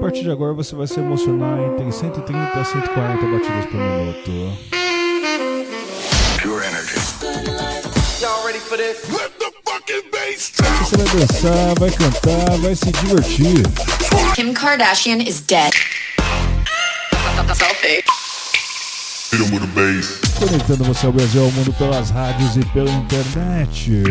partir de agora você vai se emocionar entre 130 a 140 batidas por minuto. Pure energy. Y'all ready for this? Let the fucking bass Você vai dançar, vai cantar, vai se divertir. Kim Kardashian is dead. Selfie. Conectando você ao Brasil, ao mundo pelas rádios e pela internet.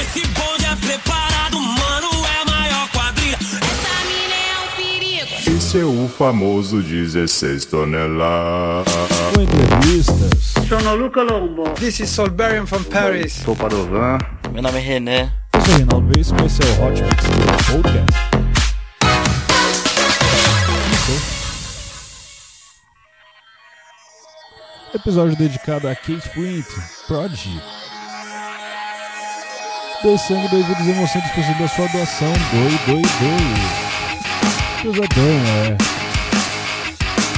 Esse bonde é preparado, mano, é maior quadrilha. Essa mina é um perigo. Esse é o famoso 16 toneladas. Com entrevistas, Sono Luca Lombo. This is Solberian from Paris. Sou Padovan. Meu nome é René. eu sou Reinaldo e esse é o Hot Mix Podcast. Episódio dedicado a Kate Flint, Prodigy. Doe sangue, doe vidas e emoções precisa da sua doação. Doe, doe, doe. Pesadão, é.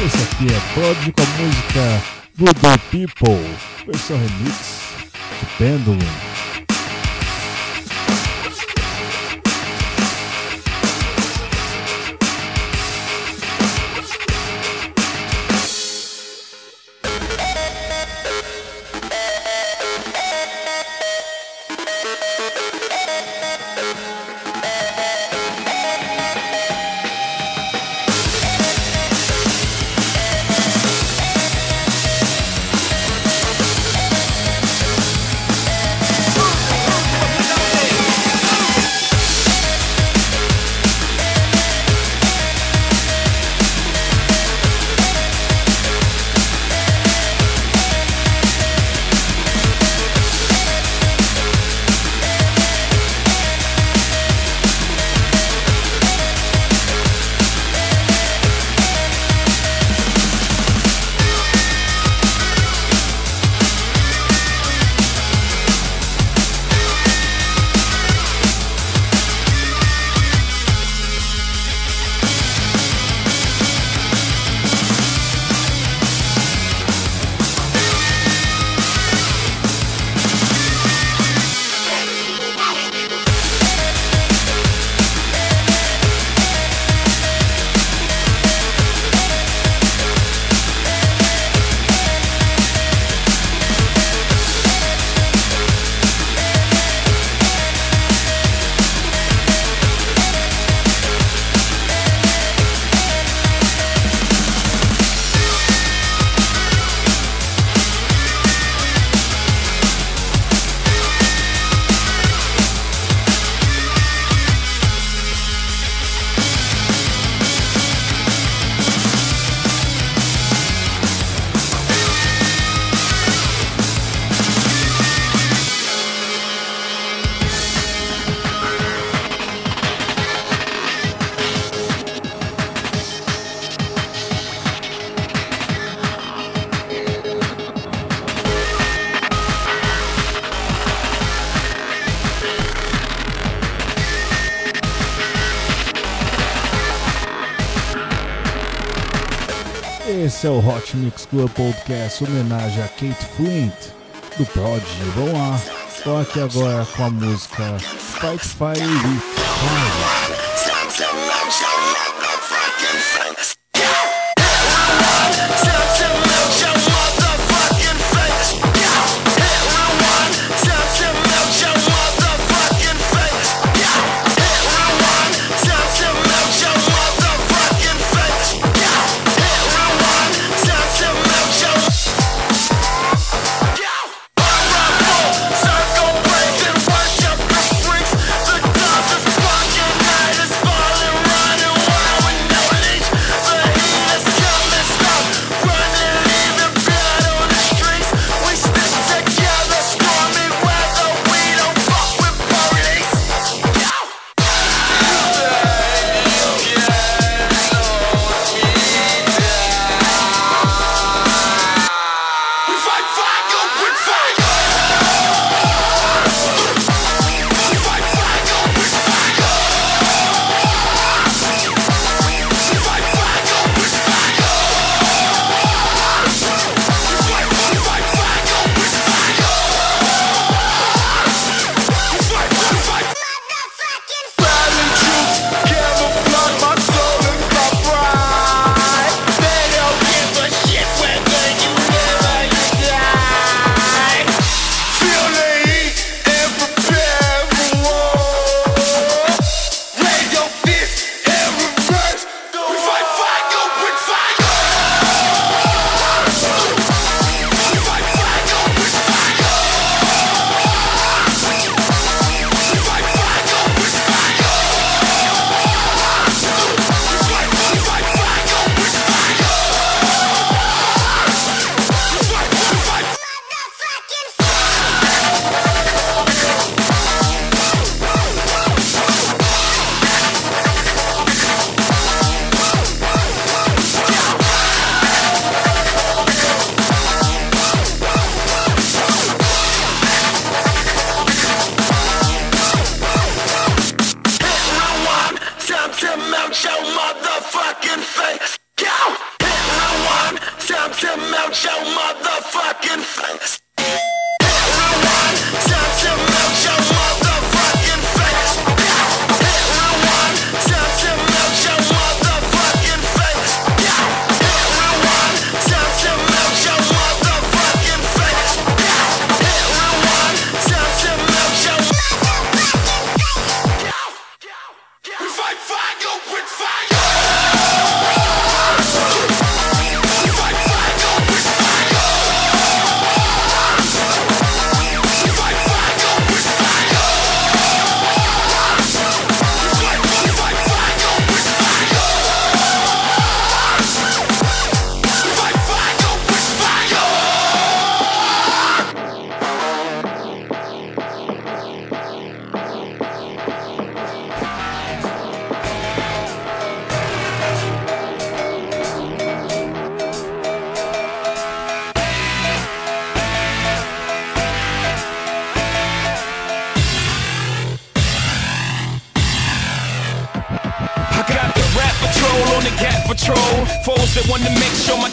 Esse aqui é Prodigy com a música Voodoo People, versão remix de Pendulum. Esse é o Hot Mix Club Podcast, homenagem a Kate Flint, do Prodigy. Vamos lá, toque agora com a música Fight Fire with Fire.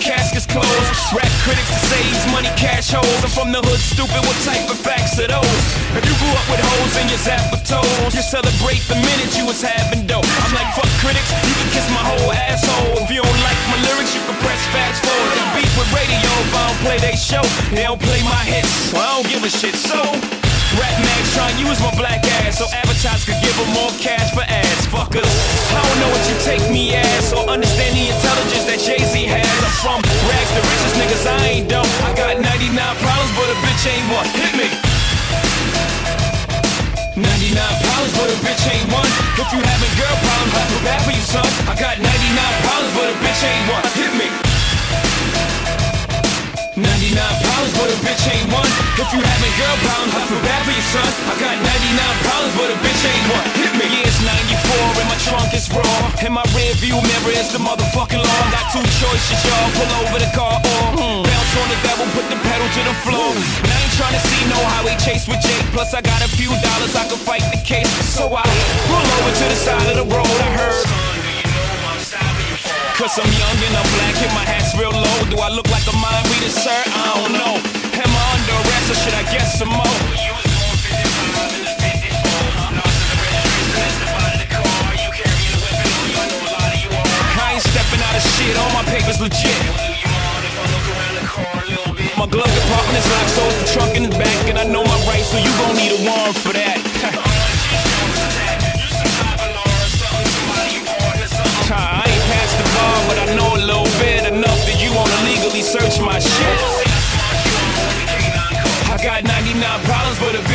Casket's closed. Rap critics to say he's money cash holes. I'm from the hood, stupid. What type of facts are those? If you grew up with hoes in your zap of toes, you celebrate the minute you was having dough. I'm like fuck critics, you can kiss my whole asshole. If you don't like my lyrics, you can press fast forward. They beat with radio if I don't play they show. They don't play my hits, well, I don't give a shit. So. Rap mags trying to use my black ass so advertisers could give them more cash for ads. Fuckers, I don't know what you take me as or understand the intelligence that Jay-Z has. I'm from rags to riches, niggas, I ain't dumb. I got 99 problems, but a bitch ain't one. Hit me. 99 problems, but a bitch ain't one. If you having girl problems, I feel bad for you, son. I got 99 problems, but a bitch ain't one. Hit me. 99 problems, but a bitch ain't one. If you having girl problems, I feel bad for you, son. I got 99 problems, but a bitch ain't one. Hit me. Yeah, it's 94 and my trunk is raw. And my rear view mirror is the motherfucking law. Got two choices, y'all. Pull over the car or bounce on the devil, put the pedal to the floor. And I ain't trying to see no highway chase with Jake. Plus, I got a few dollars, I can fight the case. So I pull over to the side of the road. I heard. Cause I'm young and I'm black and my hat's real low. Do I look like a mind reader, sir? I don't know. Am I under arrest or should I get some more? Stepping out of shit, all my papers legit. My glove compartment is locked, so the trunk in the back, and I know my rights, so you gon' need a warrant for that.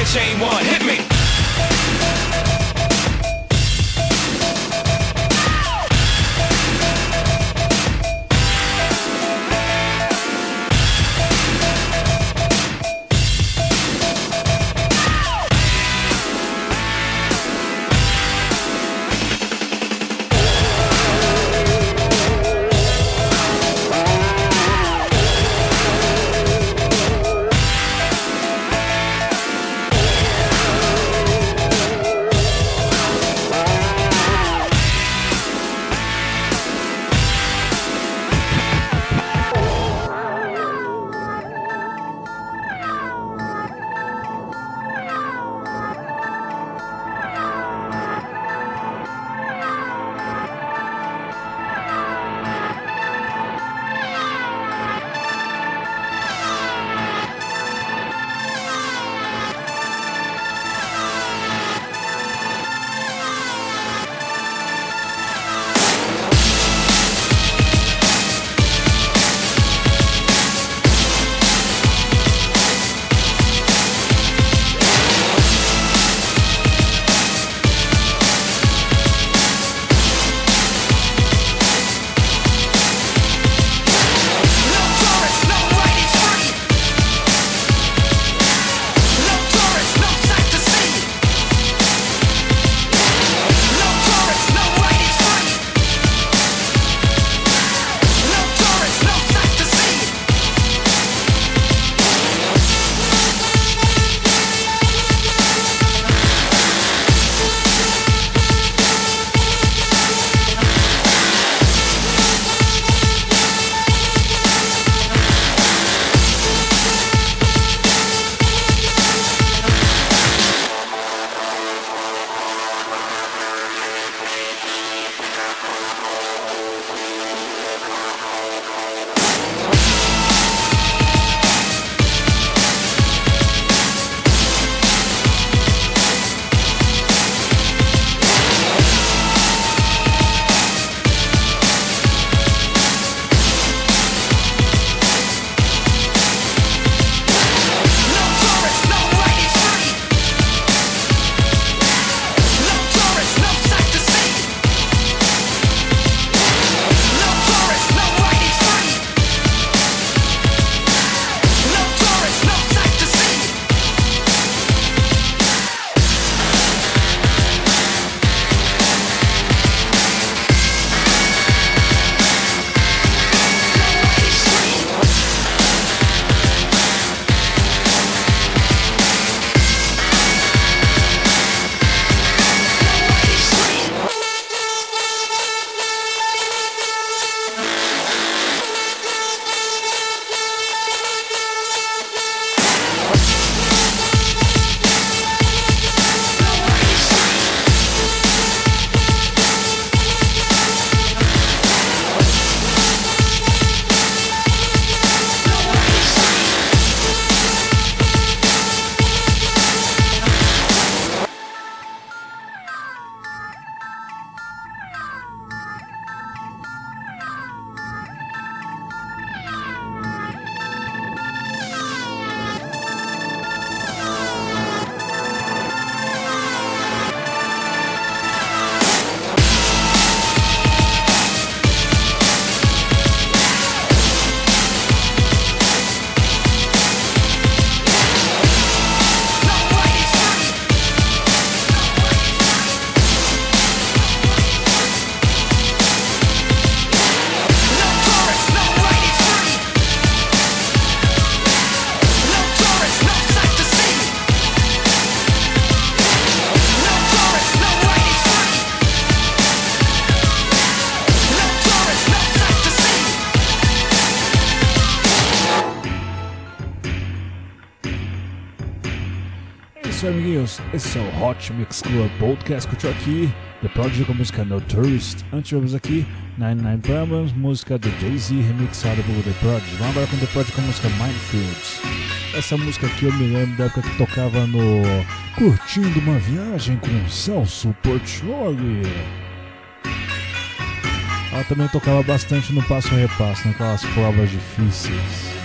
chain one, hit me. Esse é o Hot Mix Club Podcast. Curtiu aqui The Prodigy com a música No Tourist. Antes tivemos aqui 99 Problems, música do Jay-Z remixada por The Prodigy. Vamos agora com The Prodigy com a música Minefields. Essa música aqui eu me lembro da época que tocava no Curtindo uma Viagem com Celso Portioli. Ela também tocava bastante no Passo a Repasso, naquelas provas difíceis.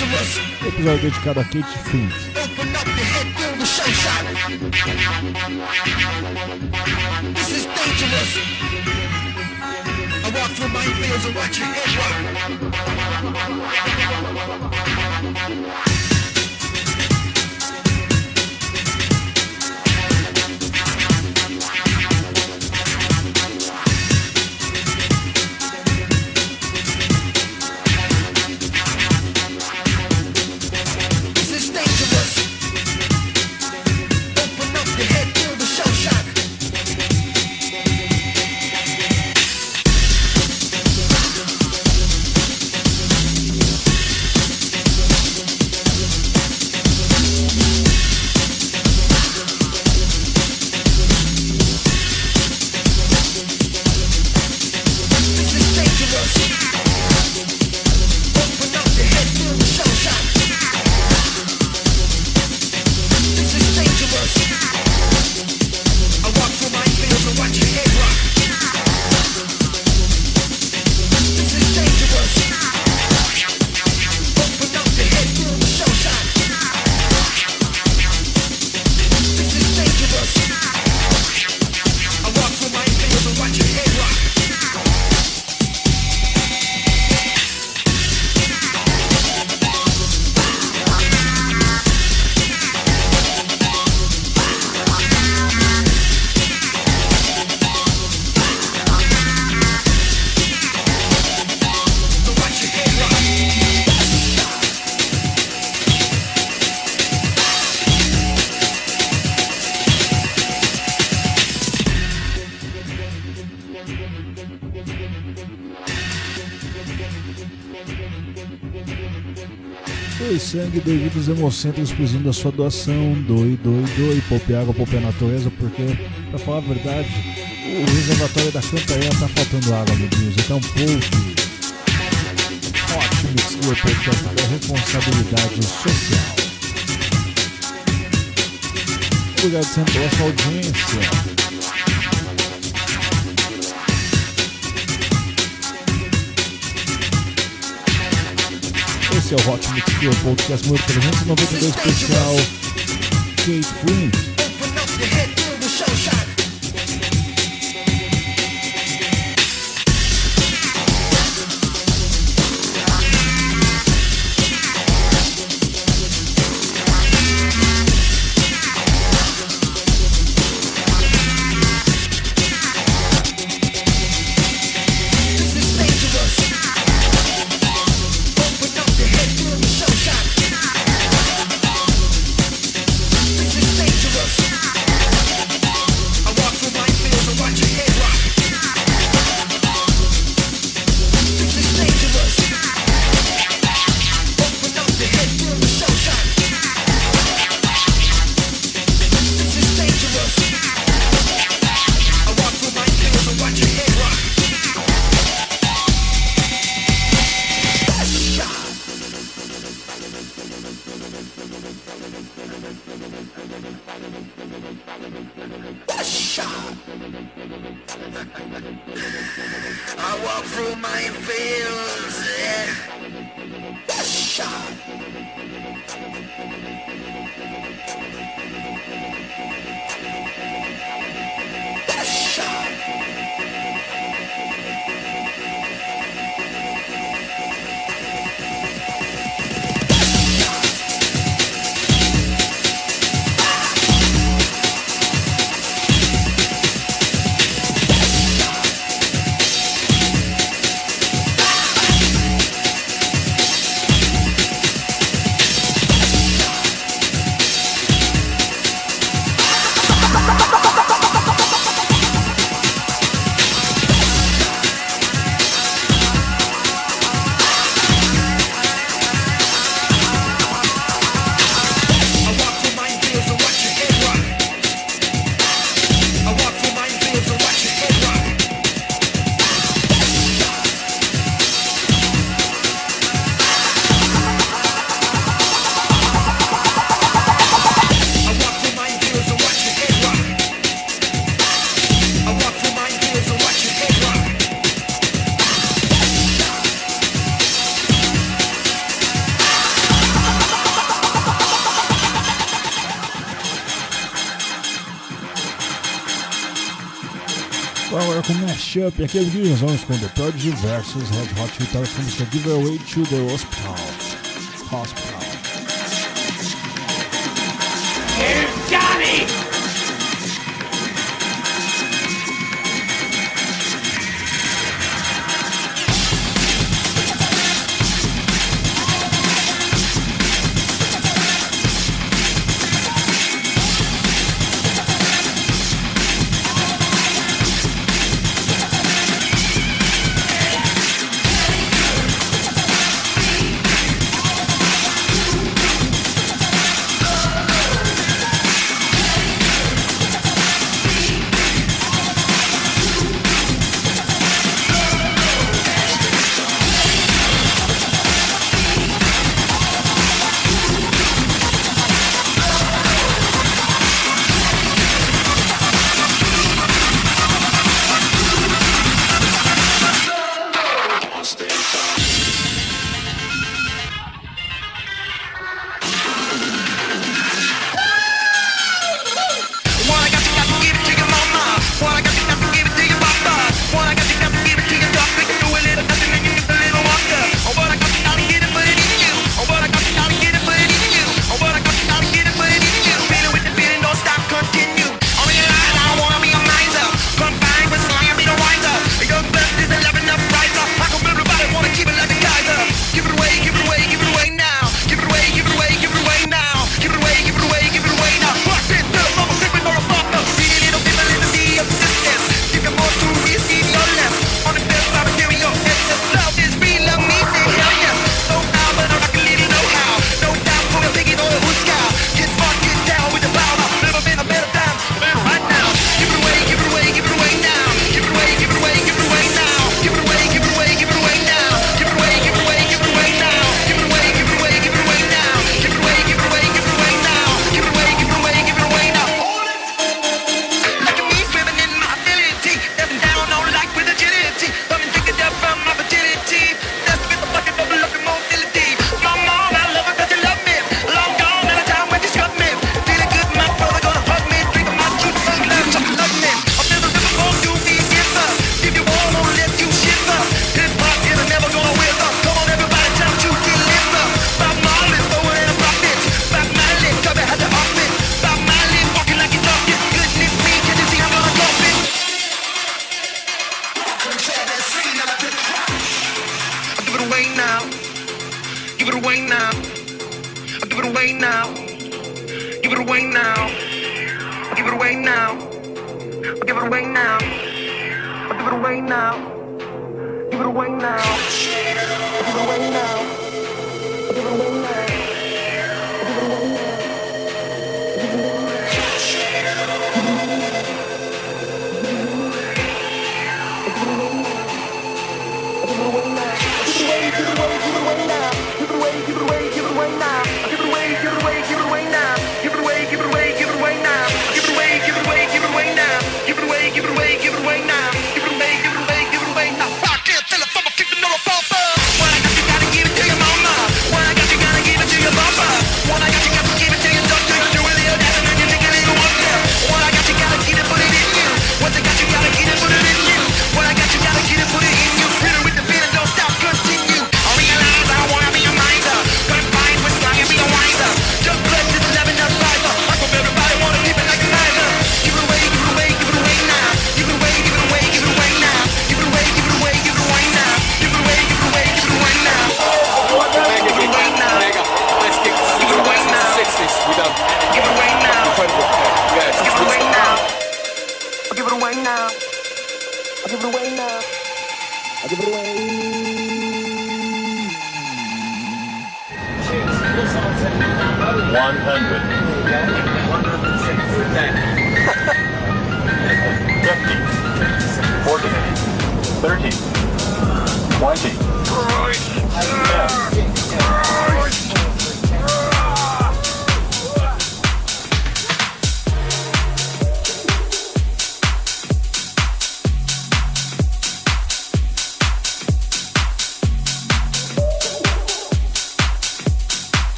Episódio dedicado a Kate Flint. Open up your head, feel the sunshine. This is dangerous. I walk through my fields and watch your head rock. Doe sangue, doe vida, os hemocentros precisam da sua doação. Doe, doe, doe. Poupe água, poupe a natureza, porque, pra falar a verdade, o reservatório da Cantareira tá faltando água, amiguinhos. Então, poupe. Ótimo, Mixer Podcast é responsabilidade social. Obrigado sempre pela sua audiência. Esse é o Hot Mix Club Podcast número 392 especial Kate Flint. Shot. E aqui é o Guilherme com The Prodigy versus Red Hot Chili Peppers com a música Give to the Hospital.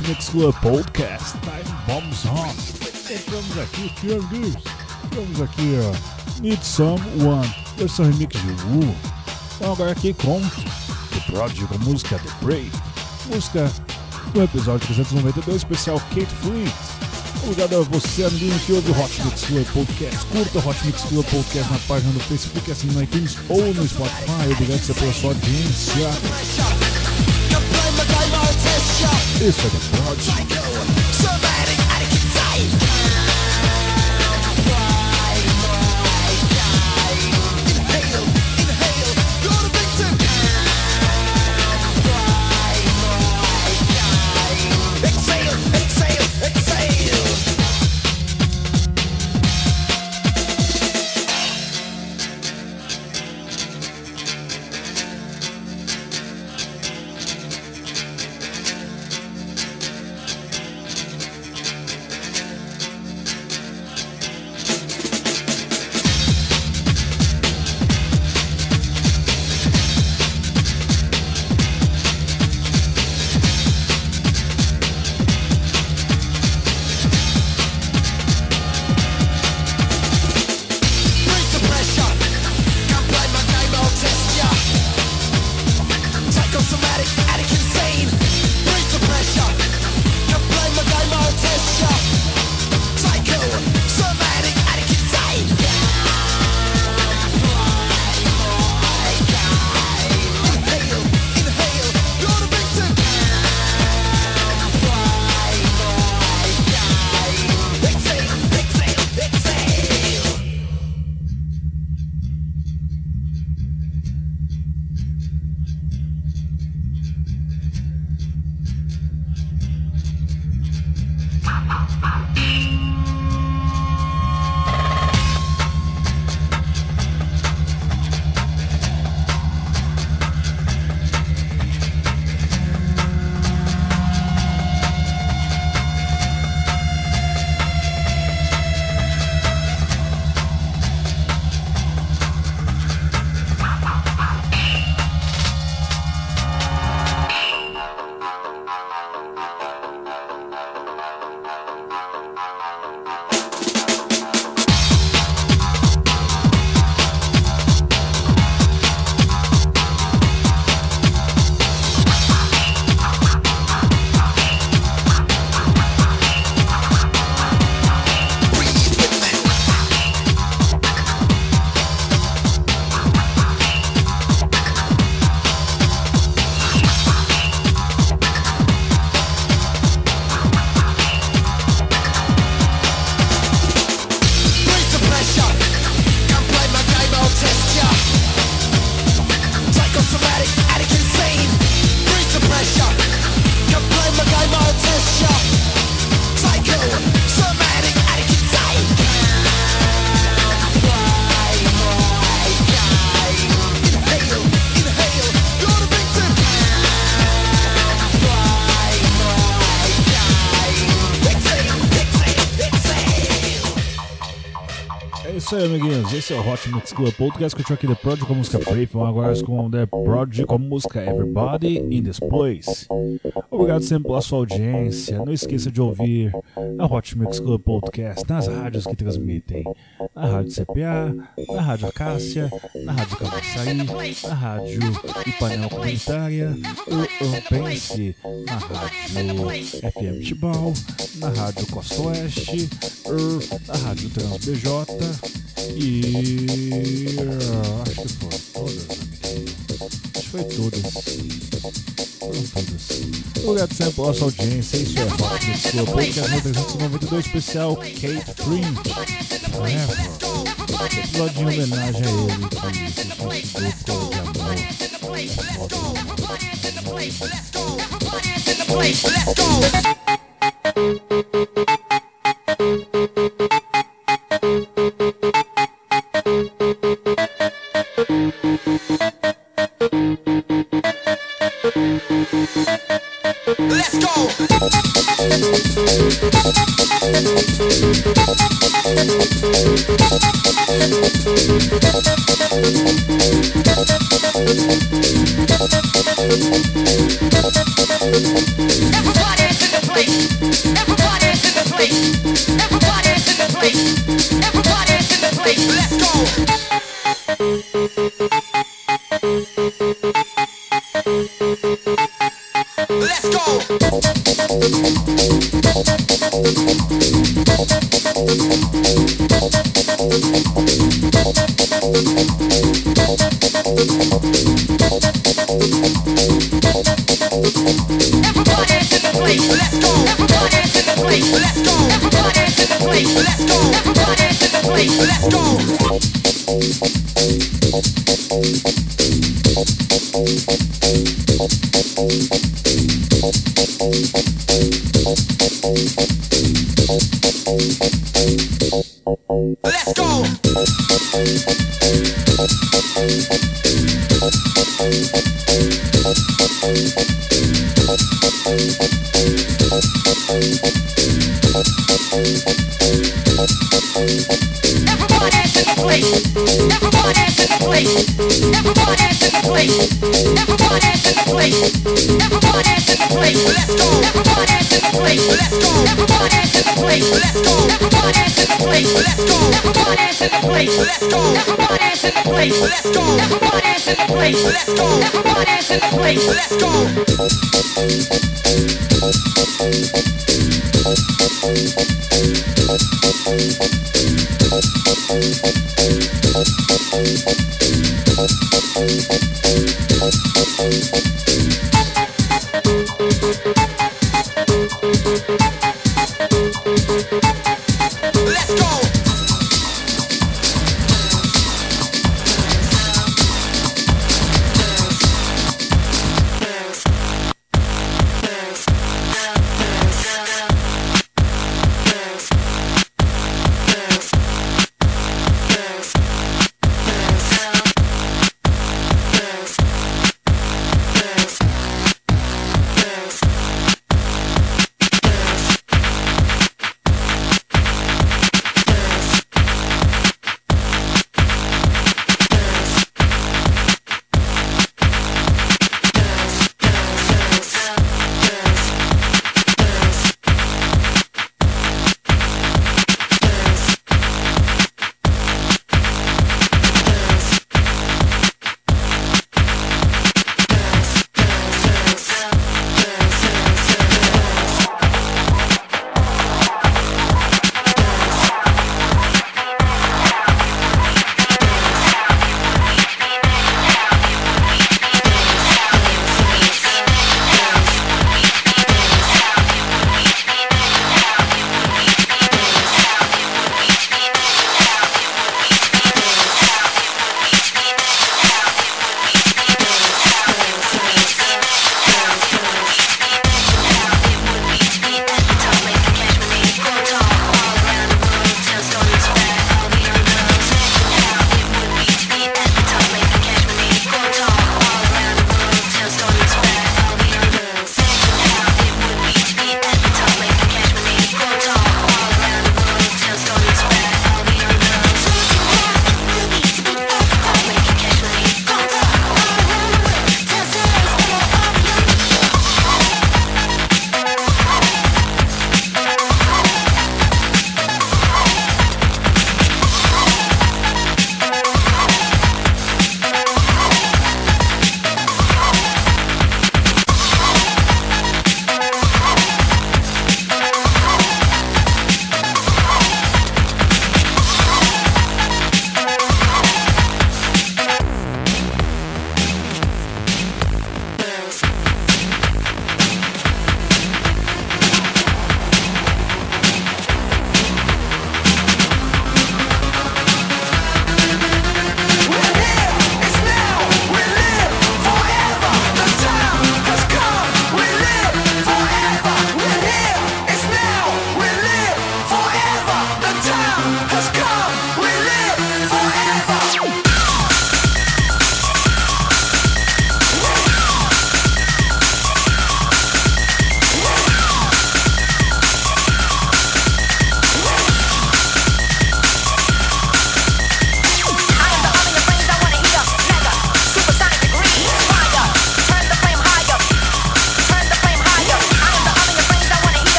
Mix Club Podcast Time Bombs On. Entramos aqui, Tianguis. Estamos aqui, ó. Need Someone, versão remix de Wu. Então agora aqui com The Prodigy com a música The Brave. Música do episódio 392, especial Kate Fleet. Obrigado a você, amiguinho, que ouve o Hot Mix Club Podcast. Curta o Hot Mix Club Podcast na página do Facebook, assim no iTunes ou no Spotify. Obrigado você pela sua audiência. Isso é The Prodigy. É isso aí, Esse é o Hot Mix Club Podcast. Curtiu aqui The Prodigy com a música. Vamos agora com The Prodigy com a música Everybody in This Place. Obrigado sempre pela sua audiência. Não esqueça de ouvir a Hot Mix Club Podcast nas rádios que transmitem. Na Rádio CPA, na Rádio Acácia, na Rádio Cavaçaí, na Rádio Ipanema Comunitária, o Ampense, na Rádio FM Tibau, na Rádio Costa Oeste, na Rádio Trans BJ e uh, acho que foi todas. Acho que foi todas. Foram todas. Obrigado sempre pela sua audiência. Isso é Mix Club Podcast 392 especial Kate Prince. Episódio de homenagem a ele se de amor. É foda, Let's go. place, let's go. Everybody dance in the place, let's go. Everybody dance in the place, let's go.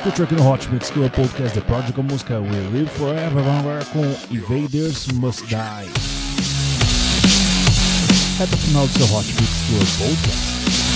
Escute aqui no Hot Mix Club é Podcast The Project com música We Live Forever. Vamos agora com Invaders Must Die. Até o final do seu Hot Mix Club Podcast.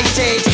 excited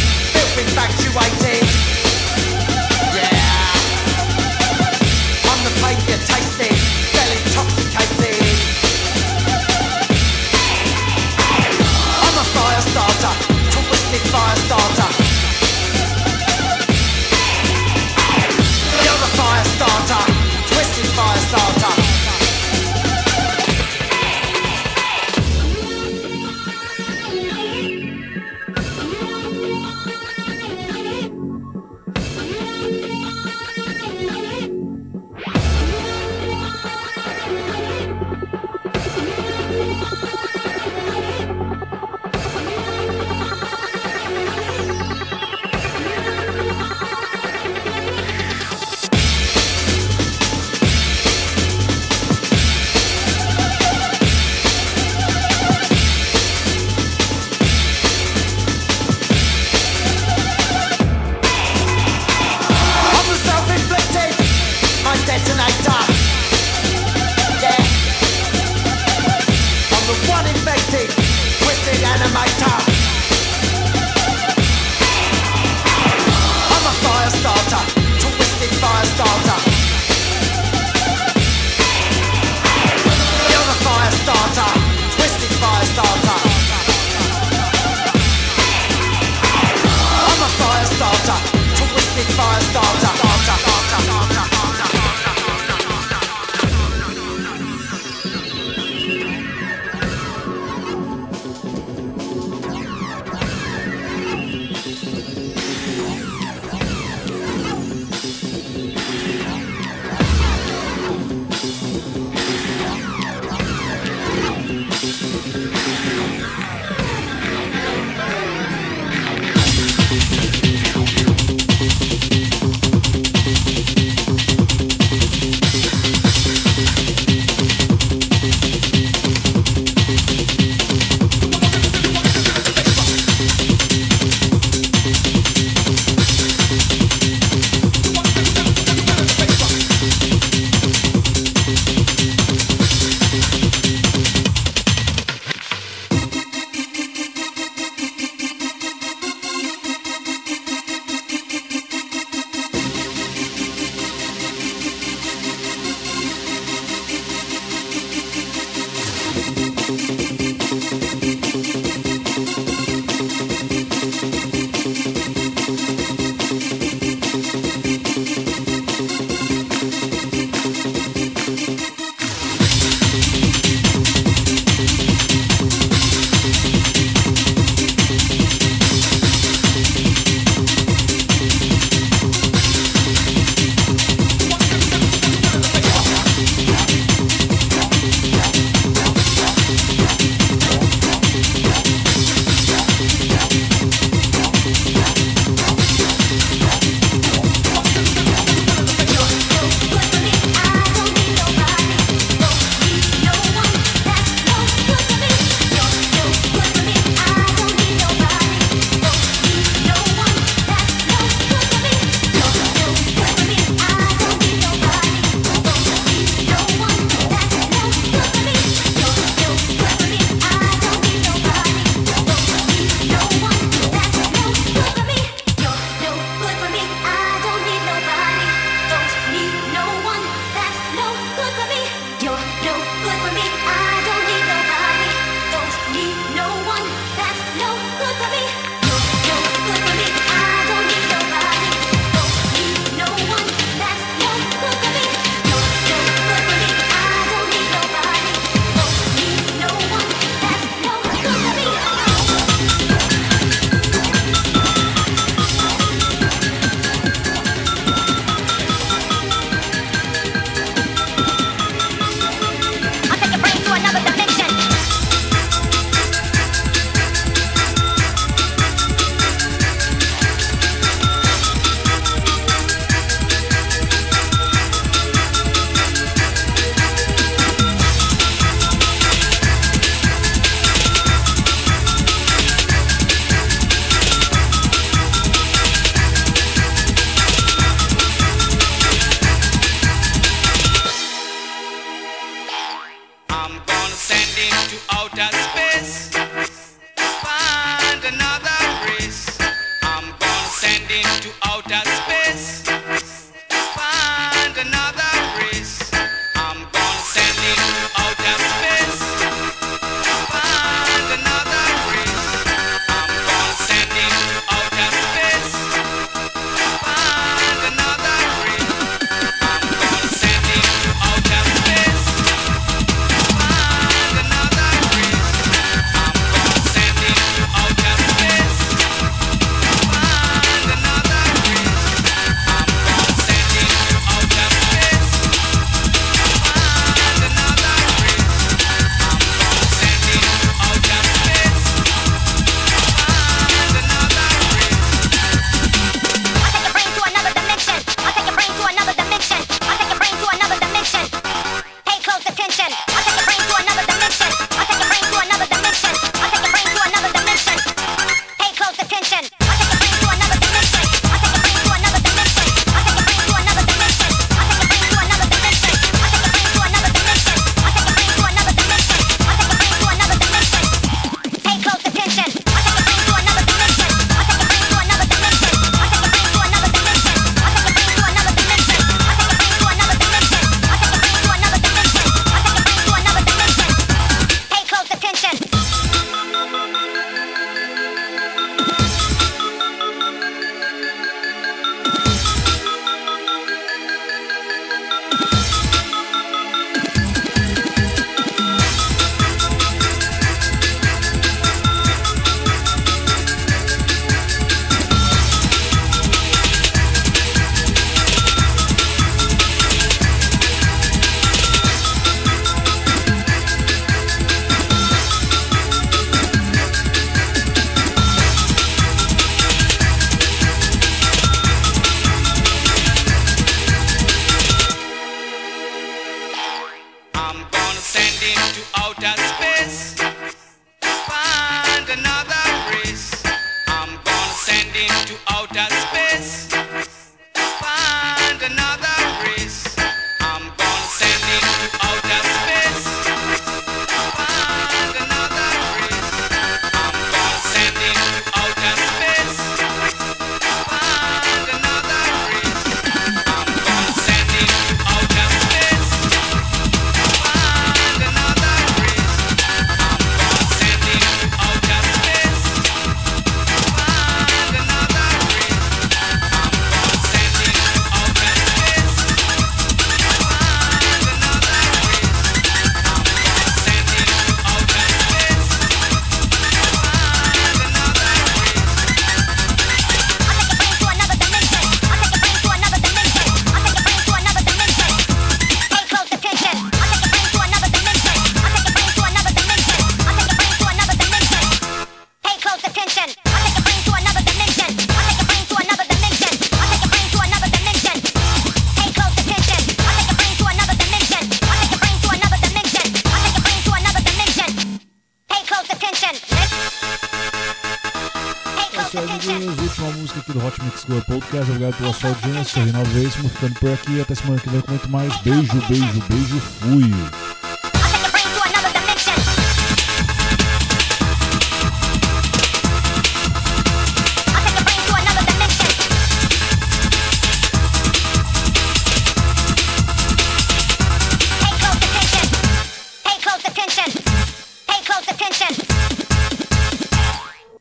Veríssimo ficando por aqui. Até semana que vem com muito mais. Beijo, beijo, beijo. Fui.